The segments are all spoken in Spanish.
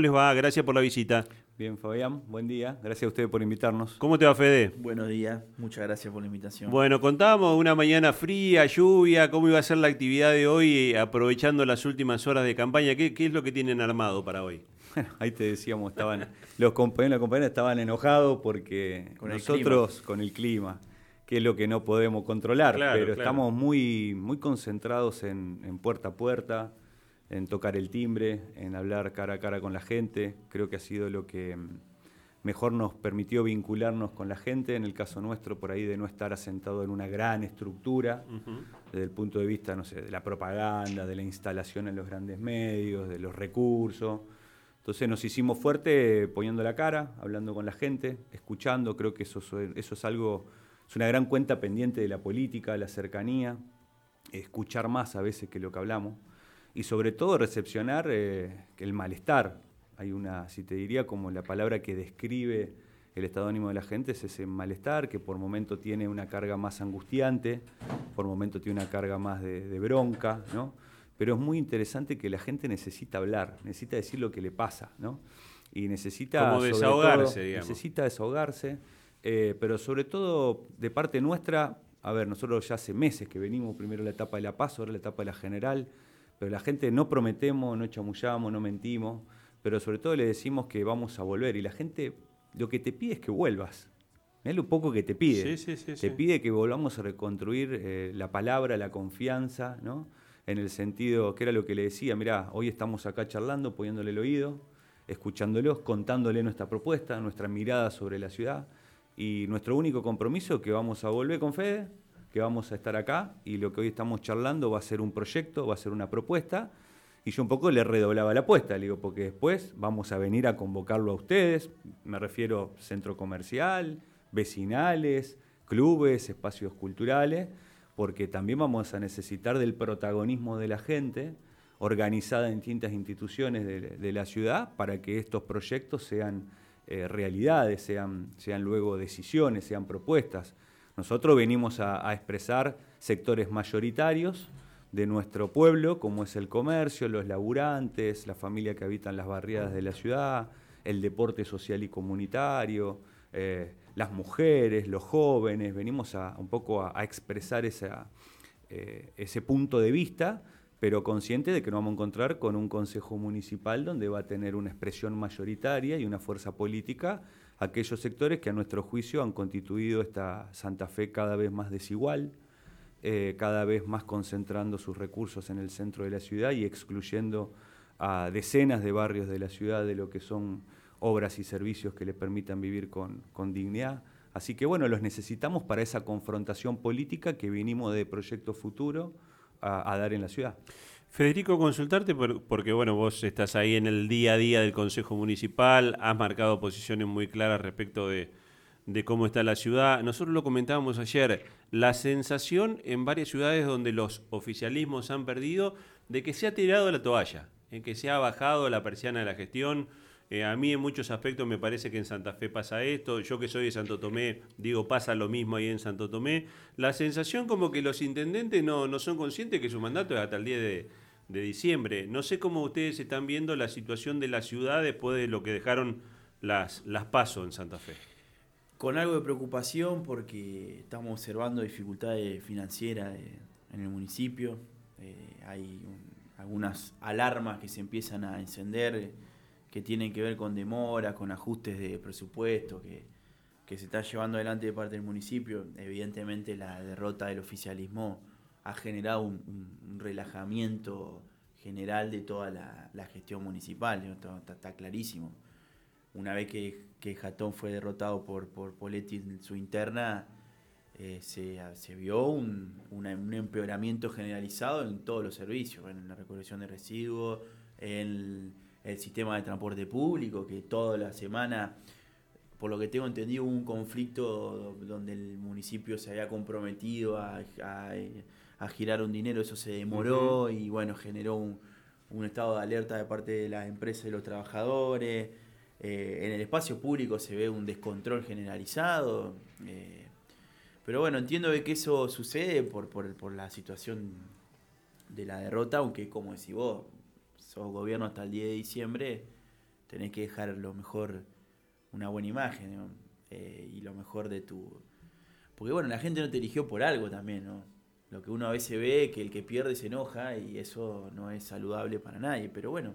les va? Gracias por la visita. Bien, Fabián, buen día. Gracias a ustedes por invitarnos. ¿Cómo te va, Fede? Buenos días, muchas gracias por la invitación. Bueno, contábamos una mañana fría, lluvia, cómo iba a ser la actividad de hoy, eh, aprovechando las últimas horas de campaña. ¿Qué, qué es lo que tienen armado para hoy? Bueno, ahí te decíamos, estaban los compañeros y las compañeras estaban enojados porque Con el nosotros con el clima, que es lo que no podemos controlar, Claro, pero claro. estamos muy, muy concentrados en, en puerta a puerta, en tocar el timbre, en hablar cara a cara con la gente. Creo que ha sido lo que mm, mejor nos permitió vincularnos con la gente, en el caso nuestro, por ahí de no estar asentado en una gran estructura, desde el punto de vista, no sé, de la propaganda, de la instalación en los grandes medios, de los recursos. Entonces nos hicimos fuerte poniendo la cara, hablando con la gente, escuchando, creo que eso, es- eso es algo, es una gran cuenta pendiente de la política, la cercanía, escuchar más a veces que lo que hablamos y sobre todo recepcionar eh, el malestar. Hay una, si te diría, como la palabra que describe el estado de ánimo de la gente es ese malestar que por momento tiene una carga más angustiante, por momento tiene una carga más de, de bronca, ¿no? Pero es muy interesante que la gente necesita hablar, necesita decir lo que le pasa, ¿no? Y necesita... Como desahogarse, todo, digamos. Necesita desahogarse, eh, pero sobre todo de parte nuestra, a ver, nosotros ya hace meses que venimos primero la etapa de la paz, ahora la etapa de la general, pero la gente no prometemos, no chamullamos, no mentimos, pero sobre todo le decimos que vamos a volver y la gente lo que te pide es que vuelvas. Es lo poco que te pide. Sí, sí, sí, te pide que volvamos a reconstruir eh, la palabra, la confianza, ¿no? En el sentido que era lo que le decía, mirá, hoy estamos acá charlando, poniéndole el oído, escuchándolos, contándole nuestra propuesta, nuestra mirada sobre la ciudad y nuestro único compromiso es que vamos a volver con Fede, vamos a estar acá y lo que hoy estamos charlando va a ser un proyecto, va a ser una propuesta y yo un poco le redoblaba la apuesta, le digo, porque después vamos a venir a convocarlo a ustedes, me refiero centro comercial, vecinales, clubes, espacios culturales, porque también vamos a necesitar del protagonismo de la gente organizada en distintas instituciones de, de la ciudad para que estos proyectos sean eh, realidades, sean, sean luego decisiones, sean propuestas. Nosotros venimos a, expresar sectores mayoritarios de nuestro pueblo, como es el comercio, los laburantes, la familia que habitan las barriadas de la ciudad, el deporte social y comunitario, eh, las mujeres, los jóvenes, venimos a, un poco a, expresar esa, eh, ese punto de vista, pero consciente de que nos vamos a encontrar con un consejo municipal donde va a tener una expresión mayoritaria y una fuerza política aquellos sectores que a nuestro juicio han constituido esta Santa Fe cada vez más desigual, eh, cada vez más concentrando sus recursos en el centro de la ciudad y excluyendo a decenas de barrios de la ciudad de lo que son obras y servicios que le permitan vivir con, con dignidad. Así que bueno, los necesitamos para esa confrontación política que vinimos de Proyecto Futuro a, a dar en la ciudad. Federico, consultarte por- porque bueno, vos estás ahí en el día a día del Consejo Municipal, has marcado posiciones muy claras respecto de, de cómo está la ciudad. Nosotros lo comentábamos ayer, la sensación en varias ciudades donde los oficialismos han perdido de que se ha tirado la toalla, en que se ha bajado la persiana de la gestión. Eh, a mí en muchos aspectos me parece que en Santa Fe pasa esto, yo que soy de Santo Tomé, digo, pasa lo mismo ahí en Santo Tomé. La sensación como que los intendentes no, no son conscientes que su mandato es hasta el 10 de, de diciembre. No sé cómo ustedes están viendo la situación de la ciudad después de lo que dejaron las, las pasos en Santa Fe. Con algo de preocupación porque estamos observando dificultades financieras eh, en el municipio. Eh, hay un- algunas alarmas que se empiezan a encender que tienen que ver con demoras, con ajustes de presupuesto que, que se está llevando adelante de parte del municipio. Evidentemente la derrota del oficialismo ha generado un, relajamiento general de toda la, la gestión municipal, ¿no? Está, está clarísimo. Una vez que, que Jatón fue derrotado por, por Poletti en su interna, eh, se, se vio un, una- un empeoramiento generalizado en todos los servicios, en la recolección de residuos, en el, sistema de transporte público, que toda la semana, por lo que tengo entendido, hubo un conflicto donde el municipio se había comprometido a, a, a girar un dinero, eso se demoró y bueno, generó un, un estado de alerta de parte de las empresas y los trabajadores. Eh, en el espacio público se ve un descontrol generalizado. eh, pero bueno, entiendo de que eso sucede por, por, por la situación de la derrota, aunque como decís vos, sos gobierno hasta el 10 de diciembre, tenés que dejar lo mejor, una buena imagen eh, y lo mejor de tu... Porque bueno, la gente no te eligió por algo también, ¿no? Lo que uno a veces ve, que el que pierde se enoja y eso no es saludable para nadie, pero bueno,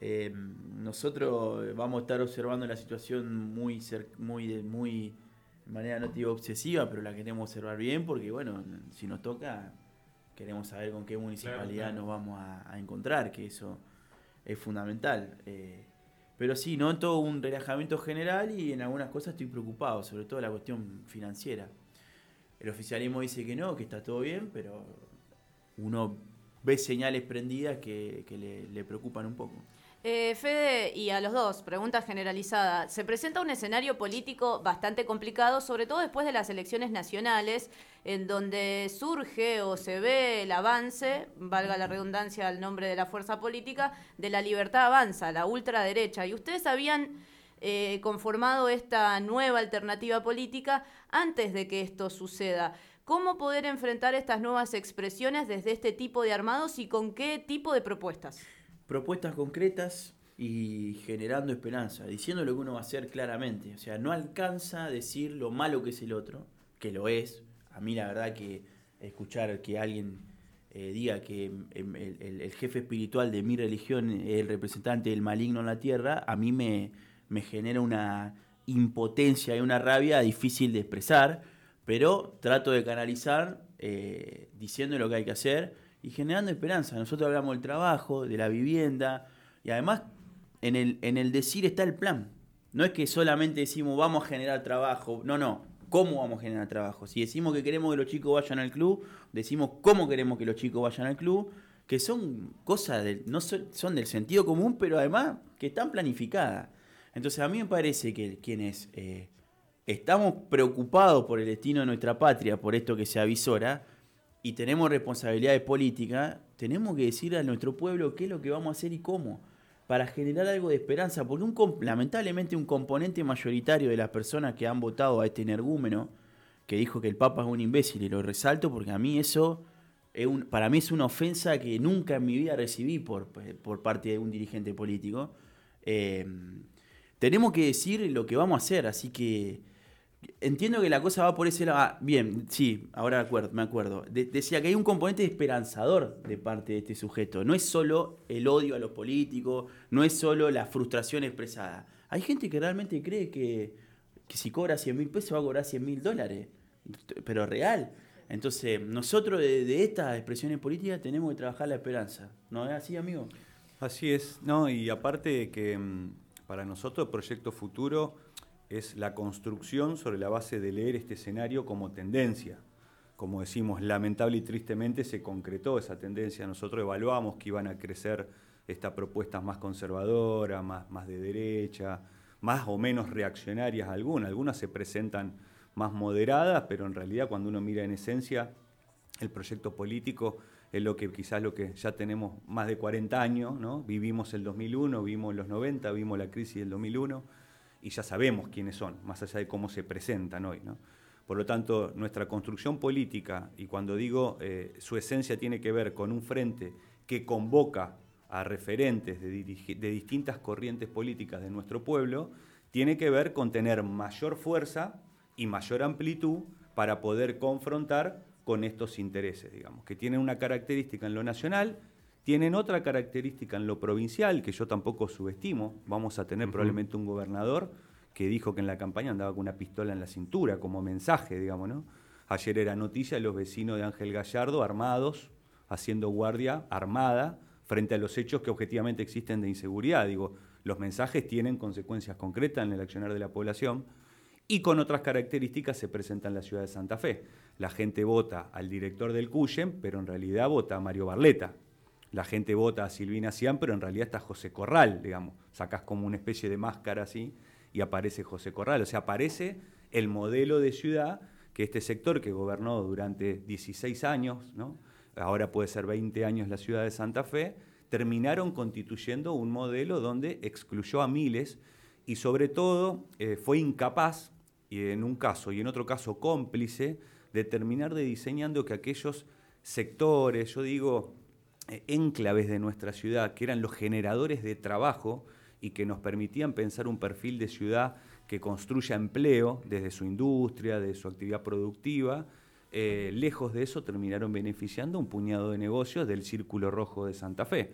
eh, nosotros vamos a estar observando la situación muy, muy, muy, de manera no digo obsesiva, pero la queremos observar bien porque, bueno, si nos toca, queremos saber con qué municipalidad nos vamos a, encontrar, que eso es fundamental. Eh, pero sí, noto un relajamiento general y en algunas cosas estoy preocupado, sobre todo la cuestión financiera. El oficialismo dice que no, que está todo bien, pero uno ve señales prendidas que, le preocupan un poco. Eh, Fede, y a los dos, pregunta generalizada. Se presenta un escenario político bastante complicado, sobre todo después de las elecciones nacionales, en donde surge o se ve el avance, valga la redundancia al nombre de la fuerza política, de la libertad avanza, la ultraderecha. Y ustedes habían eh, conformado esta nueva alternativa política antes de que esto suceda. ¿Cómo poder enfrentar estas nuevas expresiones desde este tipo de armados y con qué tipo de propuestas? Propuestas concretas y generando esperanza, diciendo lo que uno va a hacer claramente. O sea, no alcanza a decir lo malo que es el otro, que lo es. A mí la verdad que escuchar que alguien eh, diga que em, el, jefe espiritual de mi religión es el representante del maligno en la tierra, a mí me, me genera una impotencia y una rabia difícil de expresar, pero trato de canalizar eh, diciendo lo que hay que hacer y generando esperanza. Nosotros hablamos del trabajo, de la vivienda, y además en el, en el decir está el plan. No es que solamente decimos vamos a generar trabajo, no, no, cómo vamos a generar trabajo. Si decimos que queremos que los chicos vayan al club, decimos cómo queremos que los chicos vayan al club, que son cosas, del, no son, del sentido común, pero además que están planificadas. Entonces a mí me parece que quienes eh, estamos preocupados por el destino de nuestra patria, por esto que se avisora, y tenemos responsabilidades políticas, tenemos que decir a nuestro pueblo qué es lo que vamos a hacer y cómo, para generar algo de esperanza, porque un, lamentablemente un componente mayoritario de las personas que han votado a este energúmeno, que dijo que el Papa es un imbécil, y lo resalto porque a mí eso, es un, para mí es una ofensa que nunca en mi vida recibí por, por parte de un dirigente político, eh, tenemos que decir lo que vamos a hacer, así que Entiendo que la cosa va por ese lado. Ah, bien, sí, ahora me acuerdo. decía que hay un componente esperanzador de parte de este sujeto. No es solo el odio a los políticos, no es solo la frustración expresada. Hay gente que realmente cree que, si cobra 100 mil pesos va a cobrar 100 mil dólares, pero real. Entonces, nosotros de, de, estas expresiones políticas tenemos que trabajar la esperanza. ¿No es así, amigo? Así es, ¿no? Y aparte que mm, para nosotros el proyecto futuro es la construcción sobre la base de leer este escenario como tendencia. Como decimos, lamentable y tristemente se concretó esa tendencia. Nosotros evaluamos que iban a crecer estas propuestas más conservadoras, más, más de derecha, más o menos reaccionarias algunas. Algunas se presentan más moderadas, pero en realidad cuando uno mira en esencia el proyecto político es lo que quizás lo que ya tenemos más de 40 años, ¿no? Vivimos el 2001, vimos los 90, vimos la crisis del 2001 y ya sabemos quiénes son, más allá de cómo se presentan hoy. ¿no? Por lo tanto, nuestra construcción política, y cuando digo eh, su esencia tiene que ver con un frente que convoca a referentes de, de, distintas corrientes políticas de nuestro pueblo, tiene que ver con tener mayor fuerza y mayor amplitud para poder confrontar con estos intereses, digamos, que tienen una característica en lo nacional tienen otra característica en lo provincial que yo tampoco subestimo. Vamos a tener probablemente un gobernador que dijo que en la campaña andaba con una pistola en la cintura como mensaje, digamos, ¿no? Ayer era noticia los vecinos de Ángel Gallardo armados, haciendo guardia armada frente a los hechos que objetivamente existen de inseguridad. Digo, los mensajes tienen consecuencias concretas en el accionar de la población y con otras características se presenta en la ciudad de Santa Fe. La gente vota al director del CUYEM, pero en realidad vota a Mario Barleta, la gente vota a Silvina Cian, pero en realidad está José Corral, digamos. Sacás como una especie de máscara así y aparece José Corral. O sea, aparece el modelo de ciudad que este sector que gobernó durante 16 años, ¿no? ahora puede ser 20 años la ciudad de Santa Fe, terminaron constituyendo un modelo donde excluyó a miles y sobre todo eh, fue incapaz, y en un caso y en otro caso cómplice, de terminar de diseñando que aquellos sectores, yo digo, enclaves de nuestra ciudad, que eran los generadores de trabajo y que nos permitían pensar un perfil de ciudad que construya empleo desde su industria, de su actividad productiva, eh, lejos de eso terminaron beneficiando un puñado de negocios del Círculo Rojo de Santa Fe,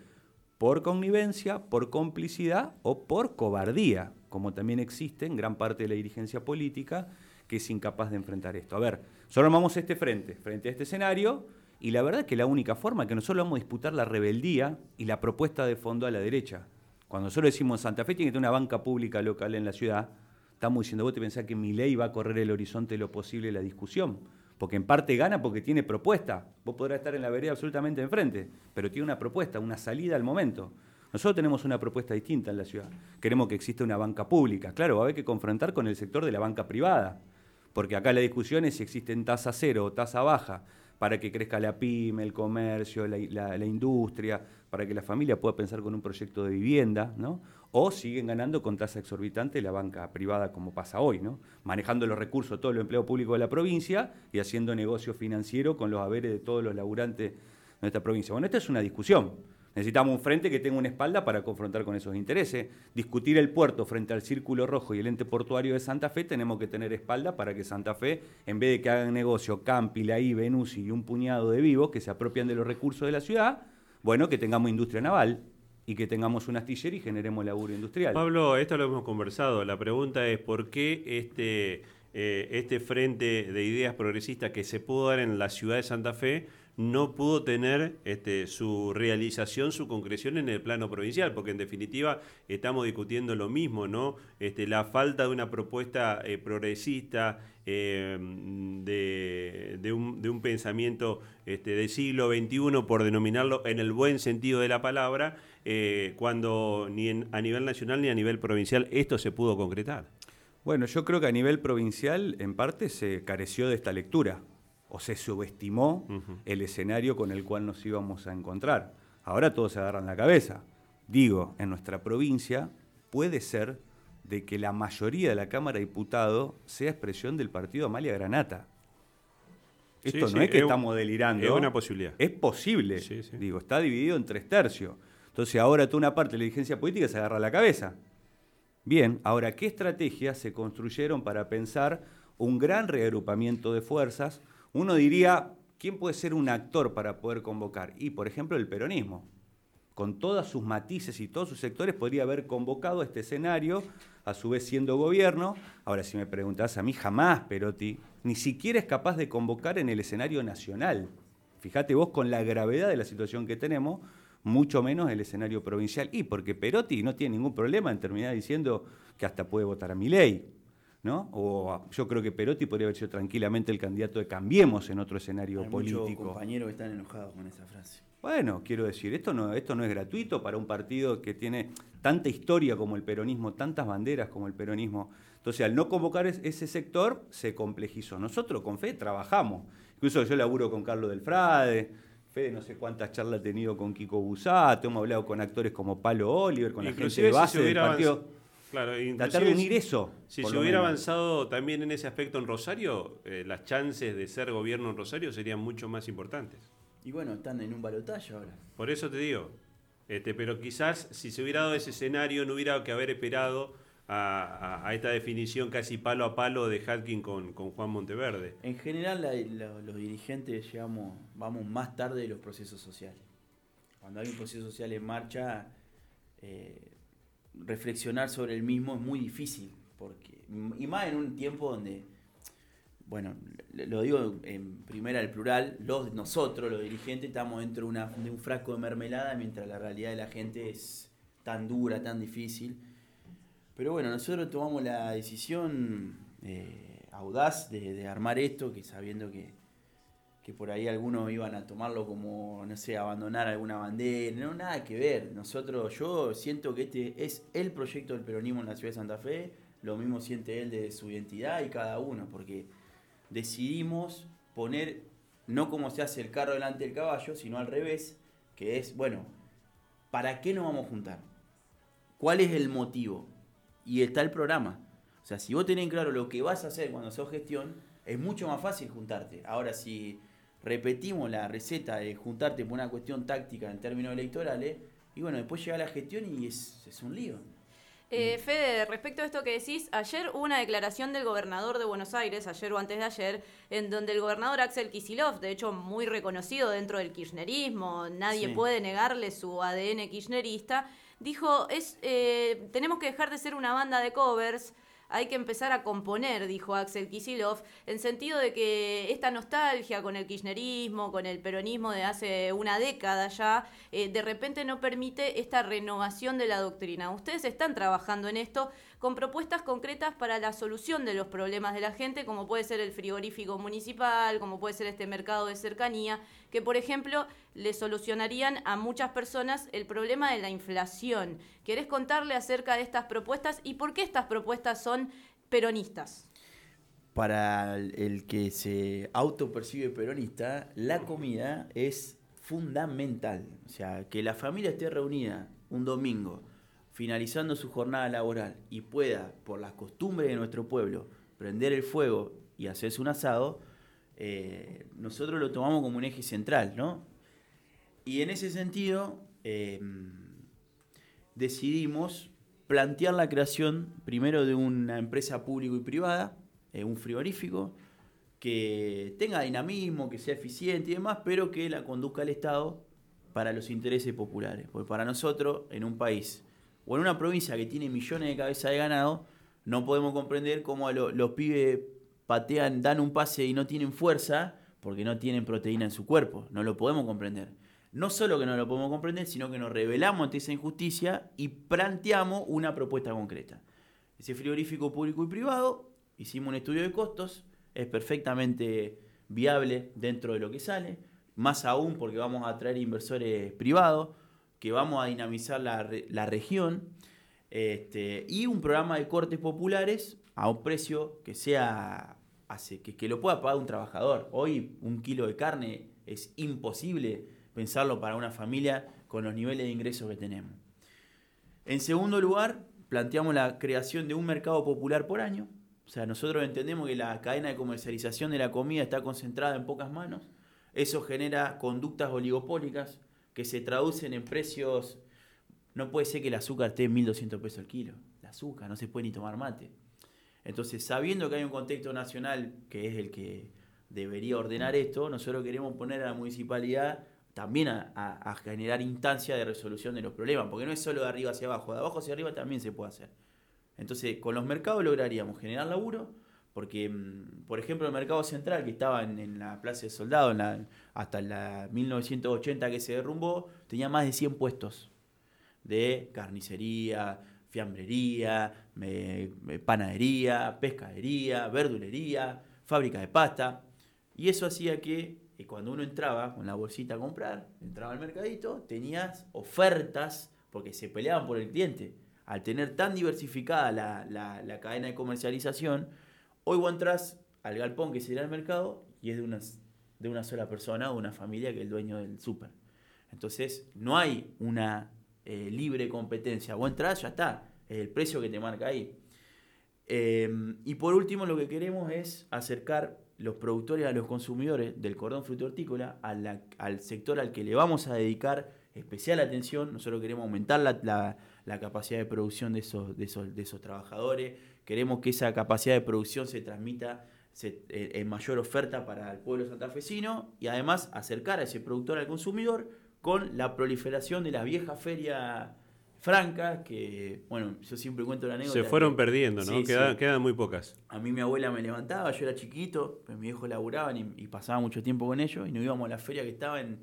por connivencia, por complicidad o por cobardía, como también existe en gran parte de la dirigencia política que es incapaz de enfrentar esto. A ver, solo armamos este frente, frente a este escenario, y la verdad es que la única forma que nosotros vamos a disputar la rebeldía y la propuesta de fondo a la derecha. Cuando nosotros decimos Santa Fe tiene que tener una banca pública local en la ciudad, estamos diciendo, vos te pensás que mi ley va a correr el horizonte lo posible de la discusión. Porque en parte gana porque tiene propuesta. Vos podrás estar en la vereda absolutamente enfrente, pero tiene una propuesta, una salida al momento. Nosotros tenemos una propuesta distinta en la ciudad. Queremos que exista una banca pública. Claro, va a haber que confrontar con el sector de la banca privada. Porque acá la discusión es si existen tasa cero o tasa baja para que crezca la pyme, el comercio, la, industria, para que la familia pueda pensar con un proyecto de vivienda, ¿no? O siguen ganando con tasa exorbitante la banca privada como pasa hoy, ¿no? Manejando los recursos todo el empleo público de la provincia y haciendo negocio financiero con los haberes de todos los laburantes de nuestra provincia. Bueno, esta es una discusión. Necesitamos un frente que tenga una espalda para confrontar con esos intereses. Discutir el puerto frente al Círculo Rojo y el ente portuario de Santa Fe, tenemos que tener espalda para que Santa Fe, en vez de que hagan negocio Campi, La I, Venusi y un puñado de vivos que se apropian de los recursos de la ciudad, bueno, que tengamos industria naval y que tengamos un astillero y generemos laburo industrial. Pablo, esto lo hemos conversado. La pregunta es por qué este, eh, este frente de ideas progresistas que se pudo dar en la ciudad de Santa Fe no pudo tener este, su realización, su concreción en el plano provincial, porque en definitiva estamos discutiendo lo mismo, ¿no? Este, la falta de una propuesta eh, progresista, eh, de, un, pensamiento este, del siglo XXI, por denominarlo en el buen sentido de la palabra, eh, cuando ni a nivel nacional ni a nivel provincial esto se pudo concretar. Bueno, yo creo que a nivel provincial en parte se careció de esta lectura o se subestimó el escenario con el cual nos íbamos a encontrar. Ahora todos se agarran la cabeza. Digo, en nuestra provincia puede ser de que la mayoría de la Cámara de Diputados sea expresión del partido Amalia Granata. Esto no es que estamos delirando. Es una posibilidad. Es posible. Digo, está dividido en tres tercios. Entonces ahora toda una parte de la dirigencia política se agarra la cabeza. Bien, ahora, ¿qué estrategias se construyeron para pensar un gran reagrupamiento de fuerzas? Uno diría, ¿quién puede ser un actor para poder convocar? Y, por ejemplo, el peronismo. Con todos sus matices y todos sus sectores podría haber convocado este escenario, a su vez siendo gobierno. Ahora, si me preguntás a mí, jamás Perotti ni siquiera es capaz de convocar en el escenario nacional. Fíjate vos con la gravedad de la situación que tenemos, mucho menos el escenario provincial. Y porque Perotti no tiene ningún problema en terminar diciendo que hasta puede votar a mi ley. ¿No? O yo creo que Perotti podría haber sido tranquilamente el candidato de Cambiemos en otro escenario Hay político. Muchos compañeros que están enojados con esa frase. Bueno, quiero decir, esto no, esto no es gratuito para un partido que tiene tanta historia como el peronismo, tantas banderas como el peronismo. Entonces, al no convocar ese sector, se complejizó. Nosotros con FE trabajamos. Incluso yo laburo con Carlos del Frade, Fede no sé cuántas charlas ha tenido con Kiko Busato, hemos hablado con actores como Palo Oliver, con la gente de base del partido. Claro, tratar de unir eso. Si se hubiera avanzado también en ese aspecto en Rosario, eh, las chances de ser gobierno en Rosario serían mucho más importantes. Y bueno, están en un balotaje ahora. Por eso te digo. Este, pero quizás si se hubiera dado ese escenario no hubiera que haber esperado a, esta definición casi palo a palo de Hatkin con, Juan Monteverde. En general los dirigentes llegamos, vamos más tarde de los procesos sociales. Cuando hay un proceso social en marcha, eh, reflexionar sobre el mismo es muy difícil, porque, y más en un tiempo donde, bueno, lo digo en primera el plural, los, nosotros, los dirigentes, estamos dentro de, un frasco de mermelada, mientras la realidad de la gente es tan dura, tan difícil. Pero bueno, nosotros tomamos la decisión eh, audaz de armar esto, que sabiendo que, que por ahí algunos iban a tomarlo como, no sé, abandonar alguna bandera, no, nada que ver. Nosotros, yo siento que este es el proyecto del peronismo en la ciudad de Santa Fe, lo mismo siente él de su identidad y cada uno, porque decidimos poner, no como se hace el carro delante del caballo, sino al revés, que es, bueno, ¿para qué nos vamos a juntar? ¿Cuál es el motivo? Y está el programa. O sea, si vos tenés claro lo que vas a hacer cuando sos gestión, es mucho más fácil juntarte. Ahora, si repetimos la receta de juntarte por una cuestión táctica en términos electorales, y bueno, después llega la gestión y es, un lío. Eh, Fede, respecto a esto que decís, ayer hubo una declaración del gobernador de Buenos Aires, ayer o antes de ayer, en donde el gobernador Axel Kisilov, de hecho muy reconocido dentro del kirchnerismo, nadie Sí. puede negarle su ADN kirchnerista, dijo, es, eh, tenemos que dejar de ser una banda de covers, hay que empezar a componer, dijo Axel Kisilov, en sentido de que esta nostalgia con el kirchnerismo, con el peronismo de hace una década ya, eh, de repente no permite esta renovación de la doctrina. Ustedes están trabajando en esto con propuestas concretas para la solución de los problemas de la gente, como puede ser el frigorífico municipal, como puede ser este mercado de cercanía, que por ejemplo le solucionarían a muchas personas el problema de la inflación. ¿Querés contarle acerca de estas propuestas y por qué estas propuestas son peronistas? Para el- que se autopercibe peronista, la comida es fundamental. O sea, que la familia esté reunida un domingo, finalizando su jornada laboral, y pueda, por las costumbres de nuestro pueblo, prender el fuego y hacerse un asado, eh, nosotros lo tomamos como un eje central, ¿no? Y en ese sentido, eh, decidimos plantear la creación primero de una empresa público y privada, eh, un frigorífico, que tenga dinamismo, que sea eficiente y demás, pero que la conduzca el Estado para los intereses populares. Porque para nosotros, en un país o en una provincia que tiene millones de cabezas de ganado, no podemos comprender cómo los pibes patean, dan un pase y no tienen fuerza porque no tienen proteína en su cuerpo. No lo podemos comprender. No solo que no lo podemos comprender, sino que nos rebelamos ante esa injusticia y planteamos una propuesta concreta. Ese frigorífico público y privado, hicimos un estudio de costos, es perfectamente viable dentro de lo que sale, más aún porque vamos a traer inversores privados, que vamos a dinamizar la, la región, este, y un programa de cortes populares a un precio que sea que, que lo pueda pagar un trabajador. Hoy un kilo de carne es imposible pensarlo para una familia con los niveles de ingresos que tenemos. En segundo lugar, planteamos la creación de un mercado popular por año. O sea, nosotros entendemos que la cadena de comercialización de la comida está concentrada en pocas manos. Eso genera conductas oligopólicas que se traducen en precios. No puede ser que el azúcar esté en 1.200 pesos el kilo. El azúcar, no se puede ni tomar mate. Entonces, sabiendo que hay un contexto nacional que es el que debería ordenar esto, nosotros queremos poner a la municipalidad también a, a- a generar instancias de resolución de los problemas, porque no es solo de arriba hacia abajo, de abajo hacia arriba también se puede hacer. Entonces, con los mercados lograríamos generar laburo, porque, mm, por ejemplo, el mercado central que estaba en, la Plaza de Soldado en la- hasta la 1980 que se derrumbó, tenía más de 100 puestos de carnicería, fiambrería, panadería, pescadería, verdulería, fábrica de pasta. Y eso hacía que eh, cuando uno entraba con la bolsita a comprar, entraba al mercadito, tenías ofertas porque se peleaban por el cliente. Al tener tan diversificada la- la cadena de comercialización, hoy vos entras al galpón que sería el mercado y es de, unas, de una sola persona o una familia que es el dueño del súper. Entonces, no hay una eh, libre competencia. Vos entras, ya está. Es el precio que te marca ahí. Eh, y por último, lo que queremos es acercar los productores a los consumidores del cordón fruto hortícola a la- al sector al que le vamos a dedicar especial atención. Nosotros queremos aumentar la- la capacidad de producción de esos, de, esos, de esos trabajadores. Queremos que esa capacidad de producción se transmita se- eh, en mayor oferta para el pueblo santafesino y además acercar a ese productor al consumidor con la proliferación de las viejas ferias francas que, bueno, yo siempre cuento la anécdota. Se fueron que- perdiendo, ¿no? Sí, quedan, sí. quedan muy pocas. A mí mi abuela me levantaba, yo era chiquito, pues mis viejos laburaban y, y pasaba mucho tiempo con ellos y nos íbamos a la feria que estaba en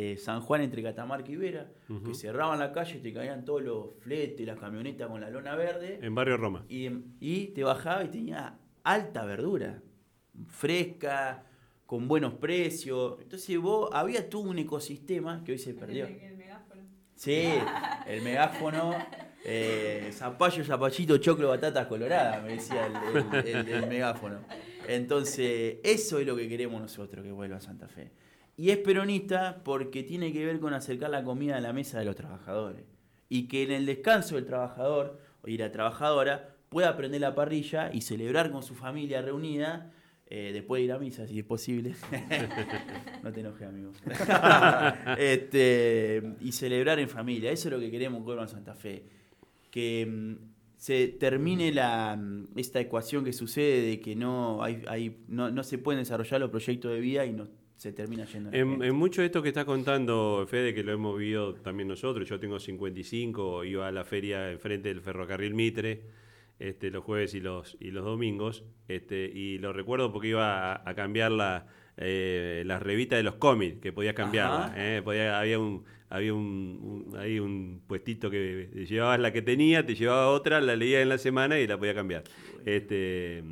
eh, San Juan entre Catamarca y Vera, que cerraban la calle, te caían todos los fletes, las camionetas con la lona verde En Barrio Roma. y, y te bajaba y tenía alta verdura, fresca, con buenos precios. Entonces vos, había todo un ecosistema que hoy se perdió. Sí, el megáfono, eh, zapallo, zapallito, choclo, batatas coloradas, me decía el, el- el- el megáfono. Entonces, eso es lo que queremos nosotros, que vuelva a Santa Fe. Y es peronista porque tiene que ver con acercar la comida a la mesa de los trabajadores. Y que en el descanso del trabajador y la trabajadora pueda prender la parrilla y celebrar con su familia reunida, eh, después de ir a misa, si es posible. no te enojes, amigo. este, y celebrar en familia. Eso es lo que queremos con Santa Fe. Que mm, se termine la, mm, esta ecuación que sucede de que no, hay, hay, no, no se pueden desarrollar los proyectos de vida y no se termina yendo. En, mucho de esto que está contando Fede, que lo hemos vivido también nosotros, yo tengo 55, iba a la feria enfrente del ferrocarril Mitre, este, los jueves y los, y los domingos, este, y lo recuerdo porque iba a, a cambiar la, eh, las revistas de los cómics, que podía cambiarla. Eh, podía, había un, había un, un- ahí un puestito que llevabas la que tenía, te llevaba otra, la leía en la semana y la podía cambiar. Este,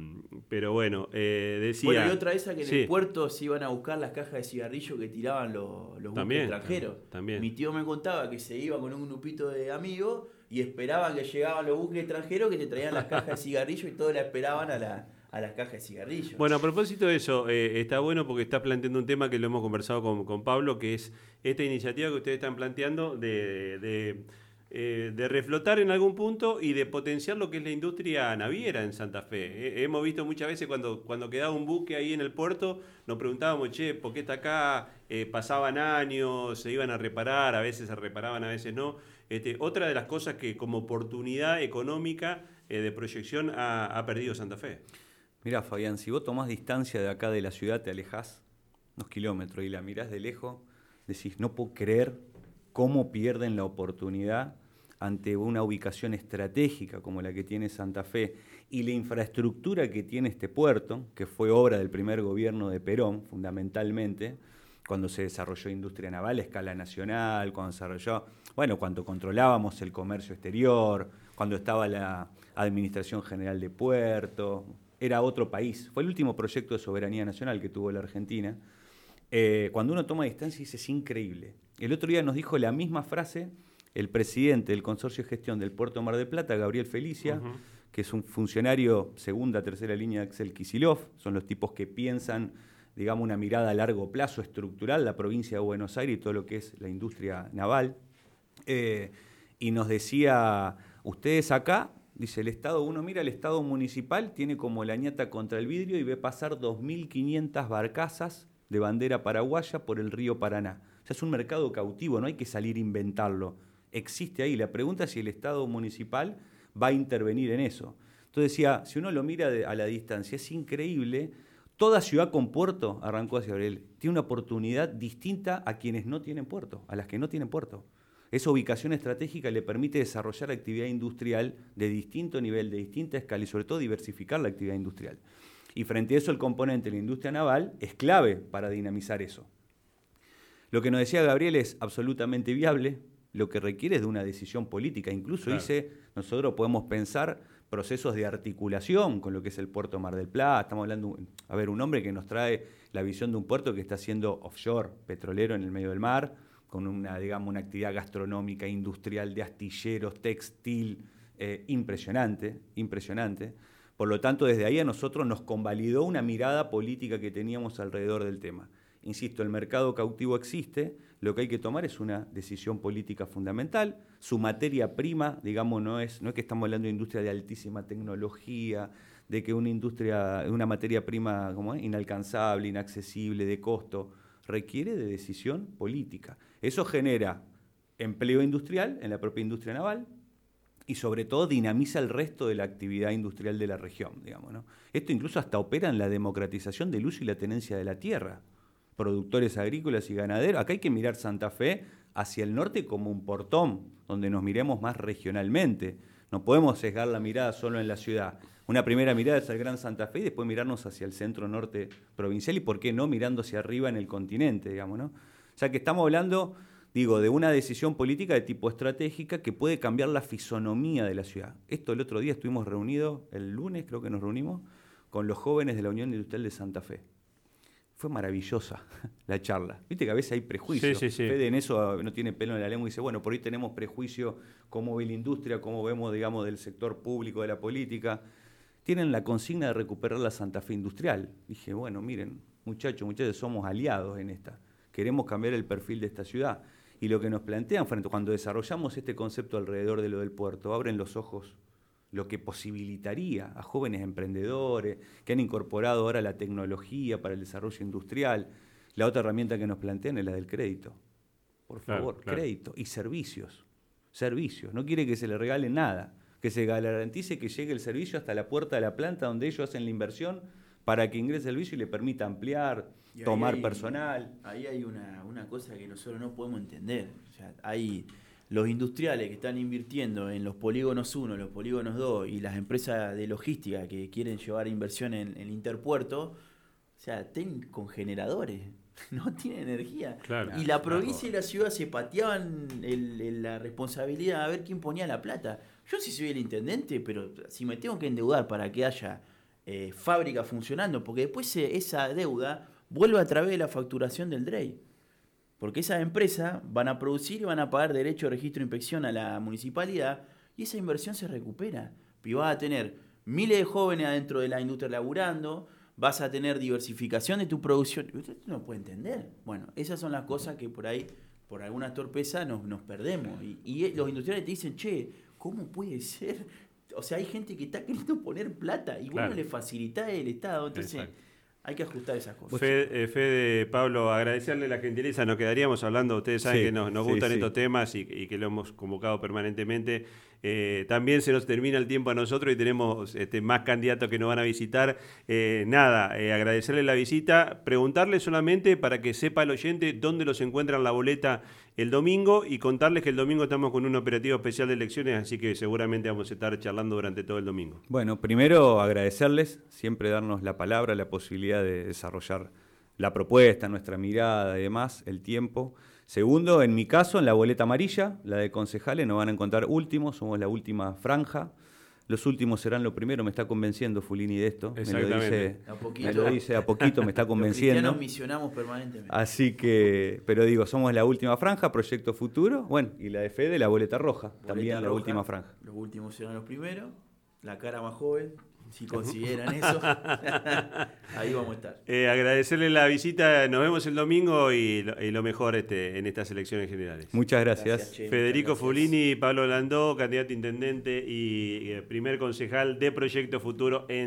pero bueno, eh, decía... Bueno, y otra esa que en Sí. el puerto se iban a buscar las cajas de cigarrillo que tiraban los, los También, extranjeros. también. Mi tío me contaba que se iba con un grupito de amigos y esperaban que llegaban los buques extranjeros que te traían las cajas de cigarrillo y todos la esperaban a, la, a las cajas de cigarrillo. Bueno, a propósito de eso, eh, está bueno porque estás planteando un tema que lo hemos conversado con, con Pablo, que es esta iniciativa que ustedes están planteando de, de, eh, reflotar en algún punto y de potenciar lo que es la industria naviera en Santa Fe. Eh, hemos visto muchas veces cuando, cuando quedaba un buque ahí en el puerto, nos preguntábamos, che, ¿por qué está acá? Pasaban años, se iban a reparar, a veces se reparaban, a veces no. Este, otra de las cosas que como oportunidad económica de proyección ha perdido Santa Fe. Mirá, Fabián, si vos tomás distancia de acá de la ciudad, te alejás unos kilómetros y la mirás de lejos, decís, no puedo creer cómo pierden la oportunidad ante una ubicación estratégica como la que tiene Santa Fe y la infraestructura que tiene este puerto, que fue obra del primer gobierno de Perón, fundamentalmente, cuando se desarrolló industria naval a escala nacional, cuando desarrolló, bueno, cuando controlábamos el comercio exterior, cuando estaba la Administración General de Puerto, era otro país. Fue el último proyecto de soberanía nacional que tuvo la Argentina. Eh, cuando uno toma distancia dice, es increíble. El otro día nos dijo la misma frase el presidente del Consorcio de Gestión del Puerto Mar del Plata, Gabriel Felicia, que es un funcionario segunda, tercera línea de Axel Kisilov, son los tipos que piensan, digamos, una mirada a largo plazo estructural, la provincia de Buenos Aires y todo lo que es la industria naval. Eh, y nos decía, ustedes acá, dice el Estado, uno mira el Estado municipal, tiene como la ñata contra el vidrio y ve pasar 2.500 barcazas de bandera paraguaya por el río Paraná. O sea, es un mercado cautivo, no hay que salir a inventarlo. Existe ahí. La pregunta es si el Estado municipal va a intervenir en eso. Entonces decía, si uno lo mira a la distancia, es increíble. Toda ciudad con puerto, arrancó hacia Gabriel, tiene una oportunidad distinta a quienes no tienen puerto, a las que no tienen puerto. Esa ubicación estratégica le permite desarrollar actividad industrial de distinto nivel, de distinta escala y sobre todo diversificar la actividad industrial. Y frente a eso el componente de la industria naval es clave para dinamizar eso. Lo que nos decía Gabriel es absolutamente viable, lo que requiere es de una decisión política. Incluso Claro. dice, nosotros podemos pensar procesos de articulación con lo que es el puerto Mar del Plata. Estamos hablando, a ver, un hombre que nos trae la visión de un puerto que está haciendo offshore, petrolero en el medio del mar, con una, digamos, una actividad gastronómica, industrial, de astilleros, textil, eh, impresionante, impresionante. Por lo tanto, desde ahí a nosotros nos convalidó una mirada política que teníamos alrededor del tema. Insisto, el mercado cautivo existe, lo que hay que tomar es una decisión política fundamental. Su materia prima, digamos, no es, no es que estamos hablando de industria de altísima tecnología, de que una industria, una materia prima como es, inalcanzable, inaccesible, de costo, requiere de decisión política. Eso genera empleo industrial en la propia industria naval, y sobre todo dinamiza el resto de la actividad industrial de la región, digamos. Esto incluso hasta opera en la democratización del uso y la tenencia de la tierra. Productores agrícolas y ganaderos. Acá hay que mirar Santa Fe hacia el norte como un portón, donde nos miremos más regionalmente. No podemos sesgar la mirada solo en la ciudad. Una primera mirada es el Gran Santa Fe y después mirarnos hacia el centro norte provincial y por qué no mirando hacia arriba en el continente, digamos, ¿no? O sea que estamos hablando digo, de una decisión política de tipo estratégica que puede cambiar la fisonomía de la ciudad. Esto el otro día estuvimos reunidos, el lunes creo que nos reunimos, con los jóvenes de la Unión Industrial de Santa Fe. Fue maravillosa la charla. Viste que a veces hay prejuicios. Sí, sí, sí. Fede en eso no tiene pelo en la lengua y dice, bueno, por ahí tenemos prejuicio, cómo ve la industria, cómo vemos, digamos, del sector público, de la política. Tienen la consigna de recuperar la Santa Fe industrial. Dije, bueno, miren, muchachos, muchachos, somos aliados en esta. Queremos cambiar el perfil de esta ciudad. Y lo que nos plantean frente, cuando desarrollamos este concepto alrededor de lo del puerto, abren los ojos lo que posibilitaría a jóvenes emprendedores que han incorporado ahora la tecnología para el desarrollo industrial. La otra herramienta que nos plantean es la del crédito. Por favor, claro. crédito y servicios. Servicios. No quiere que se le regale nada. que se garantice que llegue el servicio hasta la puerta de la planta donde ellos hacen la inversión para que ingrese el servicio y le permita ampliar, Y ahí tomar hay- personal. Ahí hay una, una cosa que nosotros no podemos entender. O sea, hay los industriales que están invirtiendo en los polígonos 1, los polígonos 2 y las empresas de logística que quieren llevar inversión en en el interpuerto, o sea, tienen con generadores, no tienen energía. Claro. y la provincia y la ciudad se pateaban el- el- la responsabilidad a ver quién ponía la plata. Yo sí soy el intendente, pero si me tengo que endeudar para que haya eh, fábrica funcionando, porque después se- esa deuda vuelve a través de la facturación del DREI. Porque esas empresas van a producir y van a pagar derecho de registro e inspección a la municipalidad y esa inversión se recupera. Y vas a tener miles de jóvenes adentro de la industria laburando, vas a tener diversificación de tu producción. Usted no puede entender. Bueno, esas son las cosas que por ahí, por alguna torpeza, nos, nos perdemos. Y, y los industriales te dicen, che, ¿cómo puede ser? O sea, hay gente que está queriendo poner plata y vos Claro. no le facilitás el Estado. Entonces, Exacto. Hay que ajustar esas cosas. Fede, eh, Fede, Pablo, agradecerle la gentileza, nos quedaríamos hablando, ustedes saben Sí, que nos, nos sí, gustan sí. estos temas y, y que lo hemos convocado permanentemente. Eh, también se nos termina el tiempo a nosotros y tenemos este, más candidatos que nos van a visitar. Eh, nada, eh, agradecerle la visita, preguntarle solamente para que sepa el oyente dónde los encuentran la boleta el domingo y contarles que el domingo estamos con un operativo especial de elecciones, así que seguramente vamos a estar charlando durante todo el domingo. Bueno, primero agradecerles, siempre darnos la palabra, la posibilidad de desarrollar la propuesta, nuestra mirada y demás, el tiempo. Segundo, en mi caso, en la boleta amarilla, la de concejales, nos van a encontrar últimos, somos la última franja. Los últimos serán lo primero, me está convenciendo Fulini de esto. Me lo Exactamente. dice, A poquito. me lo dice a poquito, me está Los convenciendo. cristianos misionamos permanentemente. Así que, pero digo, somos la última franja, Proyecto Futuro, bueno, y la de Fede, la boleta roja, Boleta también la última franja. Los últimos serán los primeros. La cara más joven, si consideran eso. Ahí vamos a estar. Eh, agradecerle la visita, nos vemos el domingo y lo, y lo mejor este, en estas elecciones generales. Muchas gracias. Che, Federico muchas gracias. Fulini, Pablo Landó, candidato a intendente y eh, primer concejal de Proyecto Futuro en